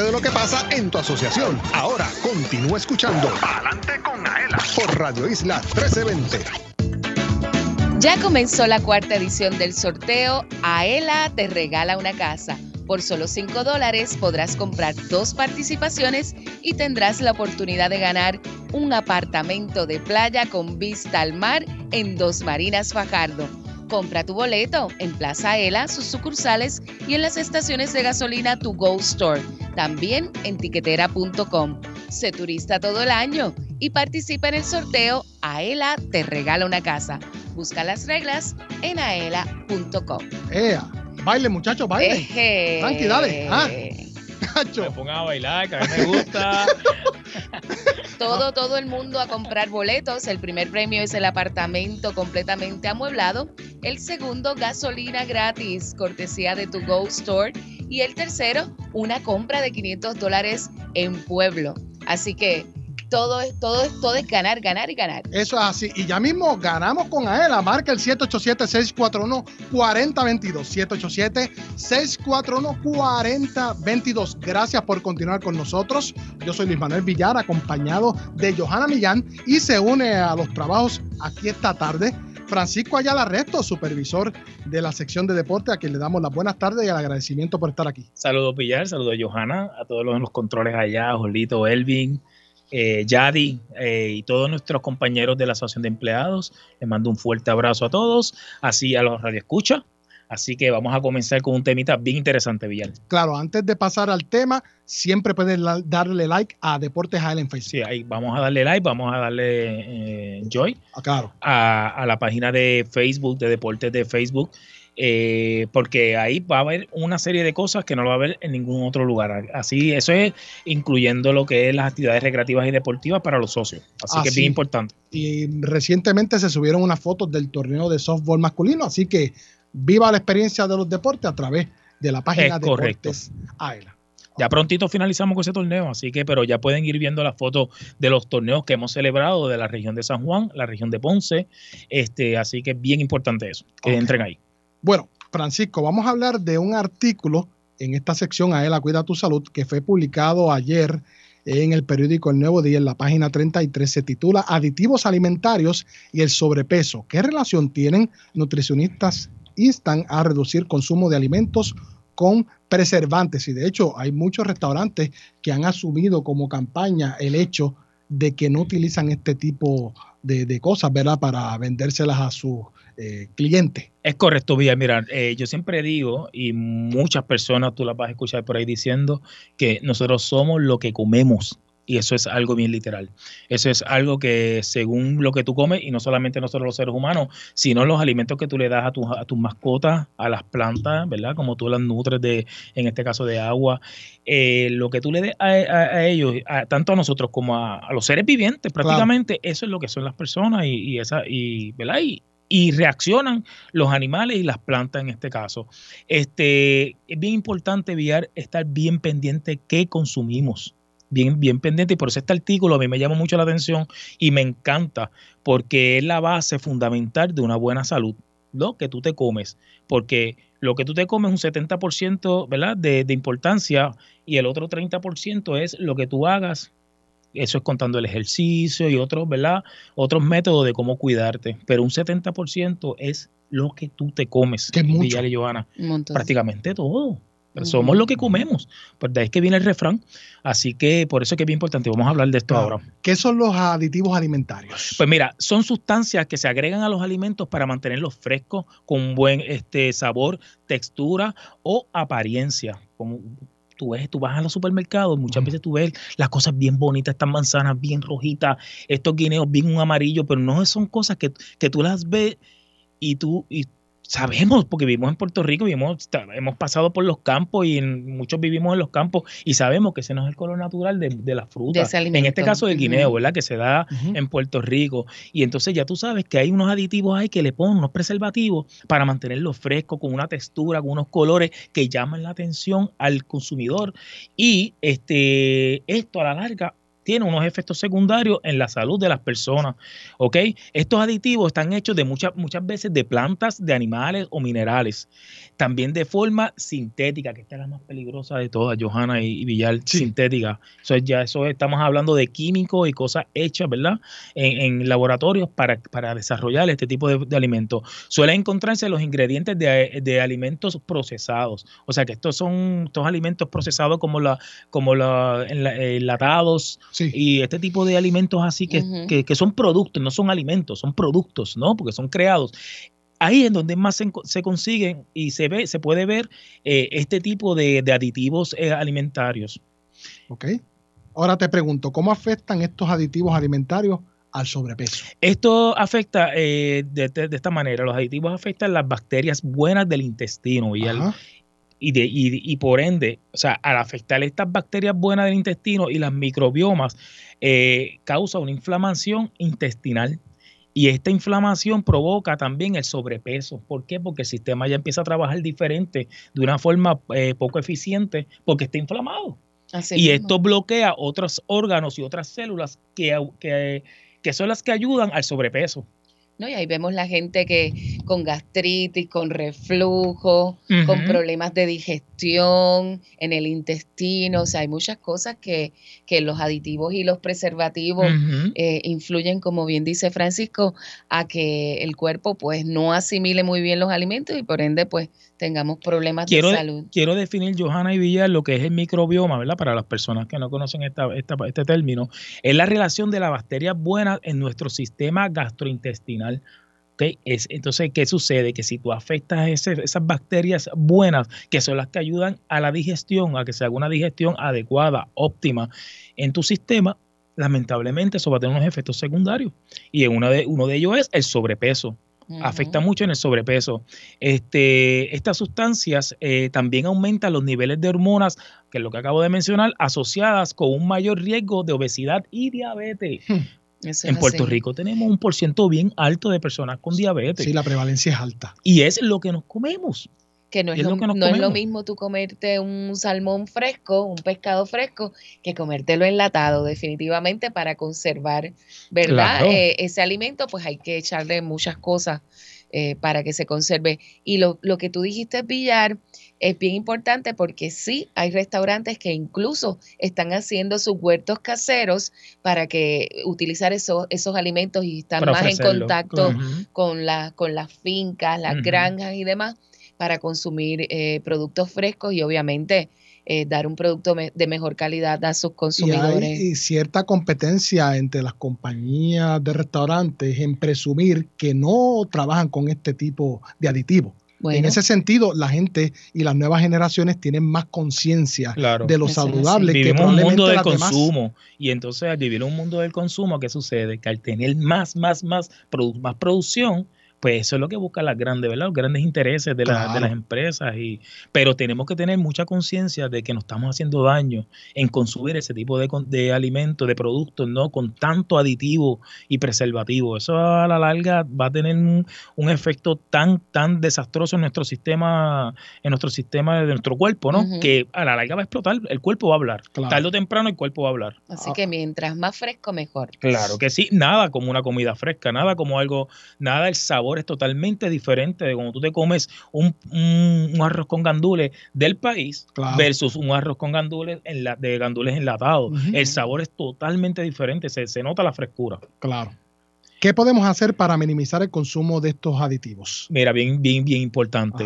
De lo que pasa en tu asociación. Ahora continúa escuchando Adelante con Aela por Radio Isla 1320. Ya comenzó la cuarta edición del sorteo Aela te regala una casa. Por solo 5 dólares podrás comprar dos participaciones y tendrás la oportunidad de ganar un apartamento de playa con vista al mar en Dos Marinas Fajardo. Compra tu boleto en Plaza Aela, sus sucursales y en las estaciones de gasolina Tu Go Store. También en tiquetera.com. Sé turista todo el año y participa en el sorteo Aela te regala una casa. Busca las reglas en aela.com. Ea, baile, muchachos, baile. Eje. Tranqui, dale. Ah, Me pongan a bailar, que a mí me gusta. Todo, todo el mundo a comprar boletos. El primer premio es el apartamento completamente amueblado. El segundo, gasolina gratis, cortesía de tu Go Store. Y el tercero, una compra de 500 dólares en pueblo. Así que todo es, todo es, todo es ganar, ganar y ganar. Eso es así. Y ya mismo ganamos con Aela. Marca el 787-641-4022. 787-641-4022. Gracias por continuar con nosotros. Yo soy Luis Manuel Villar, acompañado de Johanna Millán. Y se une a los trabajos aquí esta tarde. Francisco Ayala Resto, supervisor de la sección de deporte, a quien le damos las buenas tardes y el agradecimiento por estar aquí. Saludos Villar, saludos Johanna, a todos los, los controles allá, Jolito, Elvin, eh, Yadi eh, y todos nuestros compañeros de la Asociación de Empleados. Les mando un fuerte abrazo a todos, así a los radioescuchas. Así que vamos a comenzar con un temita bien interesante, Villar. Claro, antes de pasar al tema, siempre puedes la- darle like a Deportes AL en Facebook. Sí, ahí vamos a darle like, vamos a darle eh, joy Ah, claro. a, a la página de Facebook, de Deportes de Facebook, eh, porque ahí va a haber una serie de cosas que no lo va a haber en ningún otro lugar. Así, eso es incluyendo lo que es las actividades recreativas y deportivas para los socios. Así que es Así. bien importante. Y recientemente se subieron unas fotos del torneo de softball masculino, así que viva la experiencia de los deportes a través de la página de. Deportes AELA. Ya prontito finalizamos con ese torneo, así que, pero ya pueden ir viendo las fotos de los torneos que hemos celebrado de la región de San Juan, la región de Ponce, este, así que es bien importante eso, que entren ahí. Bueno, Francisco, vamos a hablar de un artículo en esta sección AELA Cuida tu Salud que fue publicado ayer en el periódico El Nuevo Día, en la página 33, se titula Aditivos alimentarios y el sobrepeso. ¿Qué relación tienen? Nutricionistas instan a reducir consumo de alimentos con preservantes y de hecho hay muchos restaurantes que han asumido como campaña el hecho de que no utilizan este tipo de, de cosas, ¿verdad? Para vendérselas a sus eh, clientes. Es correcto, Villa. Mira, eh, yo siempre digo, y muchas personas tú las vas a escuchar por ahí diciendo, que nosotros somos lo que comemos. Y eso es algo bien literal. Eso es algo que según lo que tú comes, y no solamente nosotros los seres humanos, sino los alimentos que tú le das a tus, a tus mascotas, a las plantas, ¿verdad? Como tú las nutres de, en este caso de agua, eh, lo que tú le des a, a- a ellos, tanto a nosotros como a, a los seres vivientes, prácticamente, eso es lo que son las personas y, y esa, y, ¿verdad? Y, y reaccionan los animales y las plantas en este caso. Este, es bien importante estar bien pendiente qué consumimos. Bien, bien pendiente y por eso este artículo a mí me llama mucho la atención y me encanta porque es la base fundamental de una buena salud, lo que tú te comes, porque lo que tú te comes es un 70% ¿verdad? De, de importancia y el otro 30% es lo que tú hagas eso es contando el ejercicio y otros, ¿verdad? Otros métodos de cómo cuidarte. Pero un 70% es lo que tú te comes, Que y Johanna. Un montón. Prácticamente todo. Somos lo que comemos. Pues de ahí es que viene el refrán. Así que por eso es que es bien importante. Vamos a hablar de esto Claro. ahora. ¿Qué son los aditivos alimentarios? Pues mira, son sustancias que se agregan a los alimentos para mantenerlos frescos, con buen este, sabor, textura o apariencia. Como tú ves, tú vas a los supermercados, muchas veces tú ves las cosas bien bonitas, estas manzanas bien rojitas, estos guineos bien un amarillo, pero no son cosas que, que tú las ves y tú y sabemos, porque vivimos en Puerto Rico, vivimos, hemos pasado por los campos y en- muchos vivimos en los campos y sabemos que ese no es el color natural de, de la fruta. ese en este caso del guineo. ¿verdad? Que se da en Puerto Rico. Y entonces ya tú sabes que hay unos aditivos ahí que le ponen unos preservativos para mantenerlo fresco, con una textura, con unos colores que llaman la atención al consumidor. Y este, esto a la larga tiene unos efectos secundarios en la salud de las personas. ¿Ok? Estos aditivos están hechos de muchas, muchas veces de plantas, de animales o minerales. También de forma sintética, que esta es la más peligrosa de todas, Johanna y, Villar, sintética. Eso es ya, eso estamos hablando de químicos y cosas hechas, ¿verdad? En, en laboratorios para, para desarrollar este tipo de, de alimentos. Suelen encontrarse los ingredientes de, de alimentos procesados. O sea que estos son estos alimentos procesados como la, como la, enla- y este tipo de alimentos así que, que, que son productos, no son alimentos, son productos, ¿no? Porque son creados. Ahí es donde más se, se consiguen y se ve, se puede ver eh, este tipo de, de aditivos eh, alimentarios. ¿Ok? Ahora te pregunto, ¿cómo afectan estos aditivos alimentarios al sobrepeso? Esto afecta eh, de, de- de esta manera, los aditivos afectan las bacterias buenas del intestino y, al- y, de, y, y por ende, o sea, al afectar estas bacterias buenas del intestino y las microbiomas, eh, causa una inflamación intestinal. Y esta inflamación provoca también el sobrepeso. ¿Por qué? Porque el sistema ya empieza a trabajar diferente, de una forma eh, poco eficiente, porque está inflamado. Así y mismo. esto bloquea otros órganos y otras células que, que, que son las que ayudan al sobrepeso. ¿No? Y ahí vemos la gente que con gastritis, con reflujo, con problemas de digestión en el intestino, o sea, hay muchas cosas que, que los aditivos y los preservativos eh, influyen, como bien dice Francisco, a que el cuerpo pues no asimile muy bien los alimentos y por ende pues tengamos problemas Quiero, de salud. quiero definir, Johanna y Villar, lo que es el microbioma, ¿verdad? Para las personas que no conocen esta- esta- este término. Es la relación de las bacterias buenas en nuestro sistema gastrointestinal. ¿ok? Es, entonces, ¿qué sucede? Que si tú afectas ese- esas bacterias buenas, que son las que ayudan a la digestión, a que se haga una digestión adecuada, óptima en tu sistema, lamentablemente eso va a tener unos efectos secundarios. Y en uno de, uno de ellos es el sobrepeso afecta mucho en el sobrepeso. Este, estas sustancias eh, también aumentan los niveles de hormonas, que es lo que acabo de mencionar, asociadas con un mayor riesgo de obesidad y diabetes. Eso En Puerto así. Rico tenemos un porciento bien alto de personas con diabetes. Sí, la prevalencia es alta. Y es lo que nos comemos. Que no es, Es lo, lo que nos no es lo mismo tú comerte un salmón fresco, un pescado fresco, que comértelo enlatado, definitivamente para conservar, ¿verdad? Claro. Eh, ese alimento, pues hay que echarle muchas cosas eh, para que se conserve. Y lo, lo que tú dijiste, Villar, es bien importante porque sí, hay restaurantes que incluso están haciendo sus huertos caseros para que utilizar esos, esos alimentos y están Para más en contacto con, la, con las fincas, las granjas y demás para consumir eh, productos frescos y obviamente eh, dar un producto me- de mejor calidad a sus Y consumidores. hay cierta competencia entre las compañías de restaurantes en presumir que no trabajan con este tipo de aditivos. En ese sentido, la gente y las nuevas generaciones tienen más conciencia Claro. de lo Eso saludable que Vivimos un mundo del demás. consumo y entonces al vivir un mundo del consumo, ¿qué sucede? Que al tener más, más, más, produ- más producción, pues eso es lo que buscan las grandes, ¿verdad? Los grandes intereses de, la- de las empresas. Y, pero tenemos que tener mucha conciencia de que nos estamos haciendo daño en consumir ese tipo de, de alimentos, de productos, ¿no? Con tanto aditivo y preservativo. Eso a la larga va a tener un, un efecto tan, tan desastroso en nuestro sistema, en nuestro sistema de nuestro cuerpo, ¿no? Que a la larga va a explotar, el cuerpo va a hablar. Claro. Tarde o temprano el cuerpo va a hablar. Así que mientras más fresco, mejor. Claro que sí, nada como una comida fresca, nada como algo, nada, el sabor es totalmente diferente de cuando tú te comes un, un- un arroz con gandules del país Claro. versus un arroz con gandules en la, de gandules enlatados. Ujú. El sabor es totalmente diferente, se, se nota la frescura. Claro. ¿Qué podemos hacer para minimizar el consumo de estos aditivos? Mira, bien, bien, bien importante.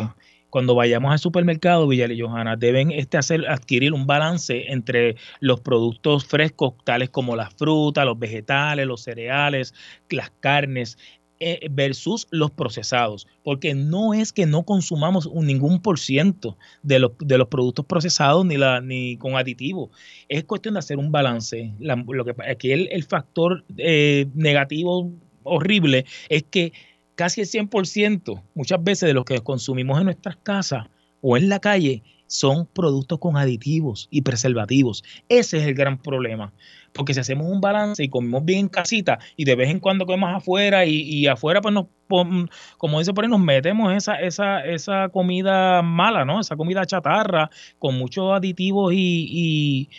cuando vayamos al supermercado, Villal y Johanna, deben este hacer, adquirir un balance entre los productos frescos, tales como las frutas, los vegetales, los cereales, las carnes, eh, versus los procesados, porque no es que no consumamos un, ningún por ciento de los, de los productos procesados ni, la, ni con aditivos. Es cuestión de hacer un balance. La- lo que aquí el, el factor eh, negativo horrible es que casi el 100% muchas veces de lo que consumimos en nuestras casas o en la calle son productos con aditivos y preservativos. Ese es el gran problema. Porque si hacemos un balance y comemos bien en casita y de vez en cuando comemos afuera y, y afuera pues nos, como dice por ahí, nos metemos esa, esa, esa comida mala, ¿no? Esa comida chatarra con muchos aditivos y, y,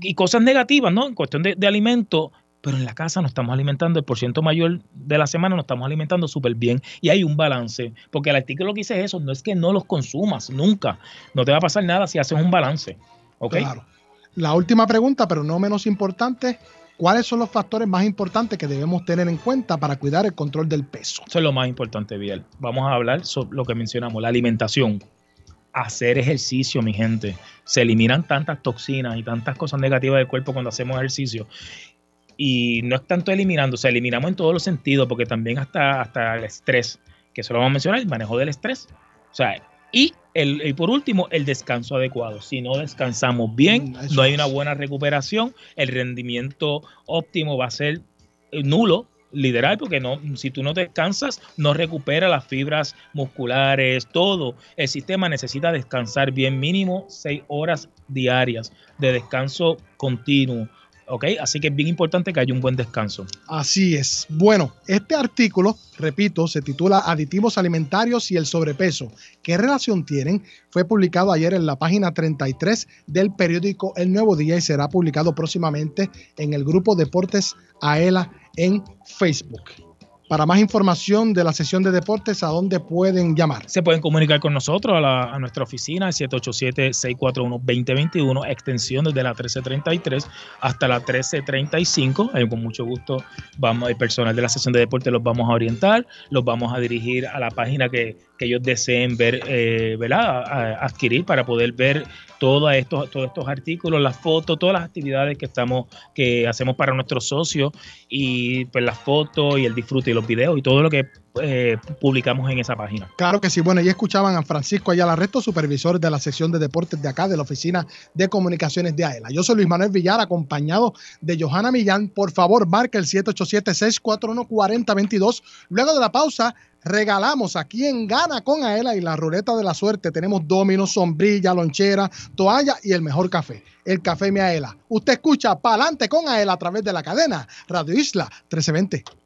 y cosas negativas, ¿no? En cuestión de, de alimento, pero en la casa nos estamos alimentando, el porciento mayor de la semana nos estamos alimentando súper bien y hay un balance, porque el artículo que dice eso no es que no los consumas, nunca, no te va a pasar nada si haces un balance, ¿ok? Claro. La última pregunta, pero no menos importante, ¿cuáles son los factores más importantes que debemos tener en cuenta para cuidar el control del peso? Eso es lo más importante, Biel. Vamos a hablar sobre lo que mencionamos, la alimentación. Hacer ejercicio, mi gente. Se eliminan tantas toxinas y tantas cosas negativas del cuerpo cuando hacemos ejercicio. Y no es tanto eliminando, se eliminamos en todos los sentidos, porque también hasta, hasta el estrés, que eso lo vamos a mencionar, el manejo del estrés. O sea, y, el, y por último, el descanso adecuado. Si no descansamos bien, Mm, no hay una buena recuperación, el rendimiento óptimo va a ser eh, nulo, literal, porque no, si tú no descansas, no recupera las fibras musculares, todo. El sistema necesita descansar bien, mínimo seis horas diarias de descanso continuo. ¿Ok? Así que es bien importante que haya un buen descanso. Así es. Bueno, este artículo, repito, se titula Aditivos alimentarios y el sobrepeso. ¿Qué relación tienen? Fue publicado ayer en la página 33 del periódico El Nuevo Día y será publicado próximamente en el grupo Deportes AELA en Facebook. Para más información de la sesión de deportes, ¿a dónde pueden llamar? Se pueden comunicar con nosotros a, la- nuestra oficina, 787-641-2021, extensión desde la 1333 hasta la 1335. Ahí con mucho gusto vamos, el personal de la sesión de deporte los vamos a orientar, los vamos a dirigir a la página que, que ellos deseen ver, eh, ¿verdad? Adquirir para poder ver todos estos, todos estos artículos, las fotos, todas las actividades que estamos, que hacemos para nuestros socios y pues las fotos y el disfrute y los videos y todo lo que eh, publicamos en esa página. Claro que sí. Bueno, ya escuchaban a Francisco Ayala Resto, supervisor de la sección de deportes de acá, de la Oficina de Comunicaciones de AELA. Yo soy Luis Manuel Villar, acompañado de Johanna Millán. Por favor, marca el 787-641-4022. Luego de la pausa, regalamos aquí en Gana con Aela y la ruleta de la suerte. Tenemos dominos, sombrilla, lonchera, toalla y el mejor café, el café Mi Aela. Usted escucha Pa'lante con Aela a través de la cadena Radio Isla 1320.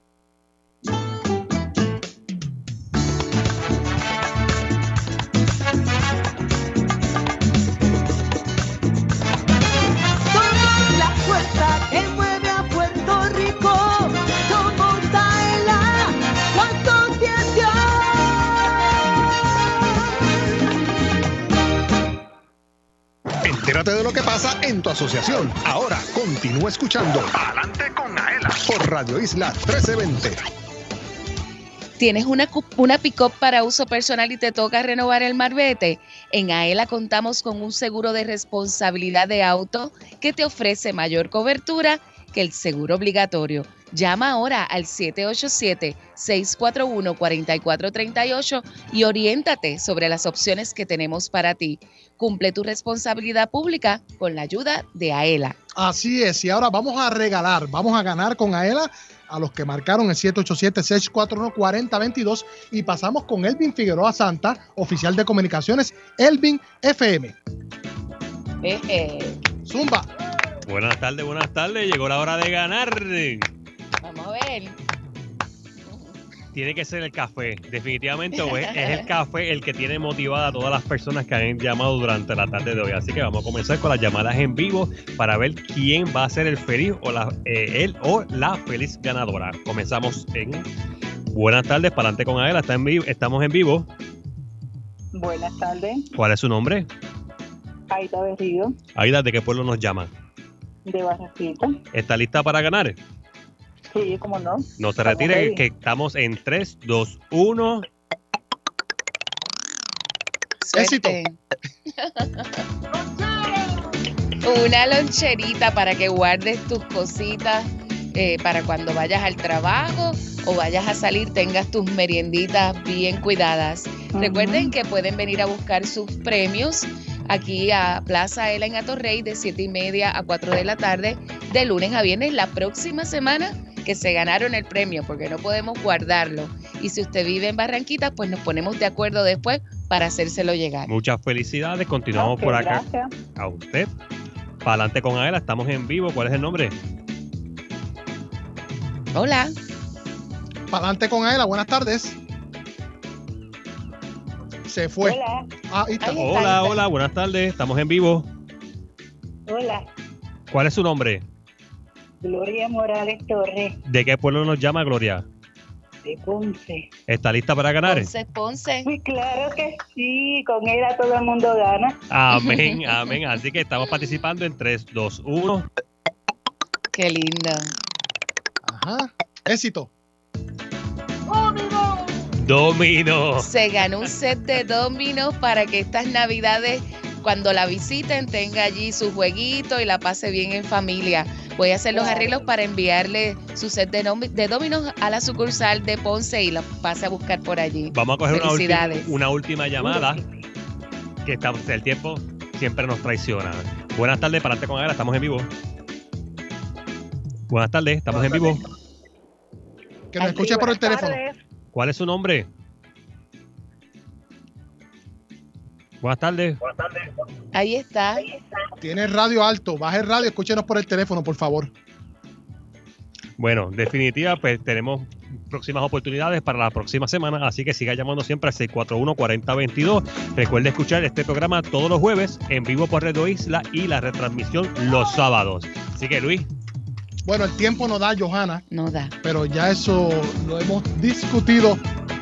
Entérate de lo que pasa en tu asociación. Ahora continúa escuchando Adelante con Aela por Radio Isla 1320. ¿Tienes una, una pick-up para uso personal y te toca renovar el marbete? En AELA contamos con un seguro de responsabilidad de auto que te ofrece mayor cobertura que el seguro obligatorio. Llama ahora al 787-641-4438 y oriéntate sobre las opciones que tenemos para ti. Cumple tu responsabilidad pública con la ayuda de AELA. Así es, y ahora vamos a regalar, vamos a ganar con Aela a los que marcaron el 787-641-4022 y pasamos con Elvin Figueroa Santa, oficial de comunicaciones, Elvin FM. Zumba. Buenas tardes, buenas tardes. Llegó la hora de ganar. Vamos a ver. Tiene que ser el café, definitivamente. es el café el que tiene motivada a todas las personas que han llamado durante la tarde de hoy. Así que vamos a comenzar con las llamadas en vivo para ver quién va a ser el feliz o la, eh, él o la feliz ganadora. Comenzamos en Buenas tardes, para adelante con Aela. Está en vivo, estamos en vivo. Buenas tardes, ¿Cuál es su nombre? Aida Berrío, Aida, ¿de qué pueblo nos llama? de Barranquita. ¿Está lista para ganar? Sí, cómo no. No se retire, que estamos en 3, 2, 1. Éxito. Una loncherita para que guardes tus cositas eh, para cuando vayas al trabajo o vayas a salir, tengas tus merienditas bien cuidadas. Recuerden que pueden venir a buscar sus premios aquí a Plaza Ela en Atorrey de 7 y media a 4 de la tarde, de lunes a viernes, la próxima semana que se ganaron el premio, porque no podemos guardarlo. Y si usted vive en Barranquita, pues nos ponemos de acuerdo después para hacérselo llegar. Muchas felicidades. Continuamos por acá. gracias. A usted. Para adelante con Aela, estamos en vivo. ¿Cuál es el nombre? Hola. Para adelante con Aela, buenas tardes. Se fue. Hola. Ah, ahí está. Hola, hola, buenas tardes. Estamos en vivo. Hola, ¿Cuál es su nombre? Gloria Morales Torres, ¿De qué pueblo nos llama Gloria? de Ponce. ¿Está lista para ganar? Ponce, Ponce. Pues claro que sí, con ella todo el mundo gana. Amén, amén. Así que estamos participando en 3, 2, 1. Qué lindo. Ajá. Éxito. Domino. Se ganó un set de dominos para que estas navidades, cuando la visiten, tenga allí su jueguito y la pase bien en familia. Voy a hacer los arreglos para enviarle su set de, de dominos a la sucursal de Ponce y los pase a buscar por allí. Vamos a coger una última, Felicidades. una última llamada. Que estamos, el tiempo siempre nos traiciona. Buenas tardes, para adelante con Aela, estamos en vivo. Buenas tardes, estamos en vivo. Que nos escuche por el teléfono. ¿Cuál es su nombre? Buenas tardes. Ahí está. Tiene el radio alto. Baje el radio, escúchenos por el teléfono, por favor. Bueno, definitiva, pues tenemos próximas oportunidades para la próxima semana, así que siga llamando siempre al 641-4022. Recuerde escuchar este programa todos los jueves en vivo por Radio Isla y la retransmisión los sábados. Así que Luis, Bueno, el tiempo no da, Johanna. No da. Pero ya eso lo hemos discutido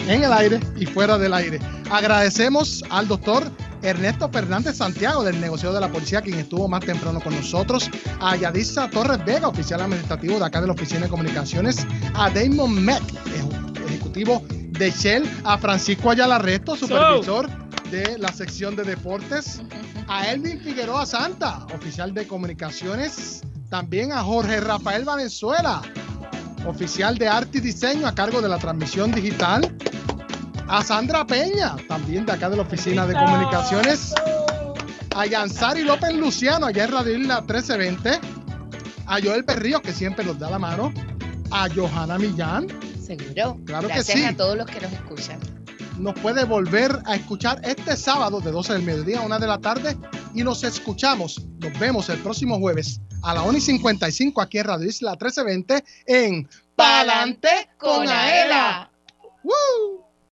en el aire y fuera del aire. Agradecemos al doctor Ernesto Fernández Santiago del negocio de la policía, quien estuvo más temprano con nosotros, a Yadisa Torres Vega, oficial administrativo de acá de la Oficina de Comunicaciones, a Damon Meck, eje- ejecutivo de Shell, a Francisco Ayala Resto, supervisor de la sección de deportes, a Elvin Figueroa Santa, oficial de comunicaciones, también a Jorge Rafael Valenzuela, oficial de arte y diseño a cargo de la transmisión digital, a Sandra Peña, también de acá de la oficina de comunicaciones, a Yansari López Luciano, allá en Radio Isla 1320, a Joel Berríos, que siempre nos da la mano, a Johanna Millán, Seguro. Claro que Gracias sí. a todos los que nos escuchan. nos puede volver a escuchar este sábado de 12 del mediodía a 1 de la tarde y nos escuchamos, nos vemos el próximo jueves a la 1 y 55 aquí en Radio Isla 1320 en Palante con Aela. ¡Woo!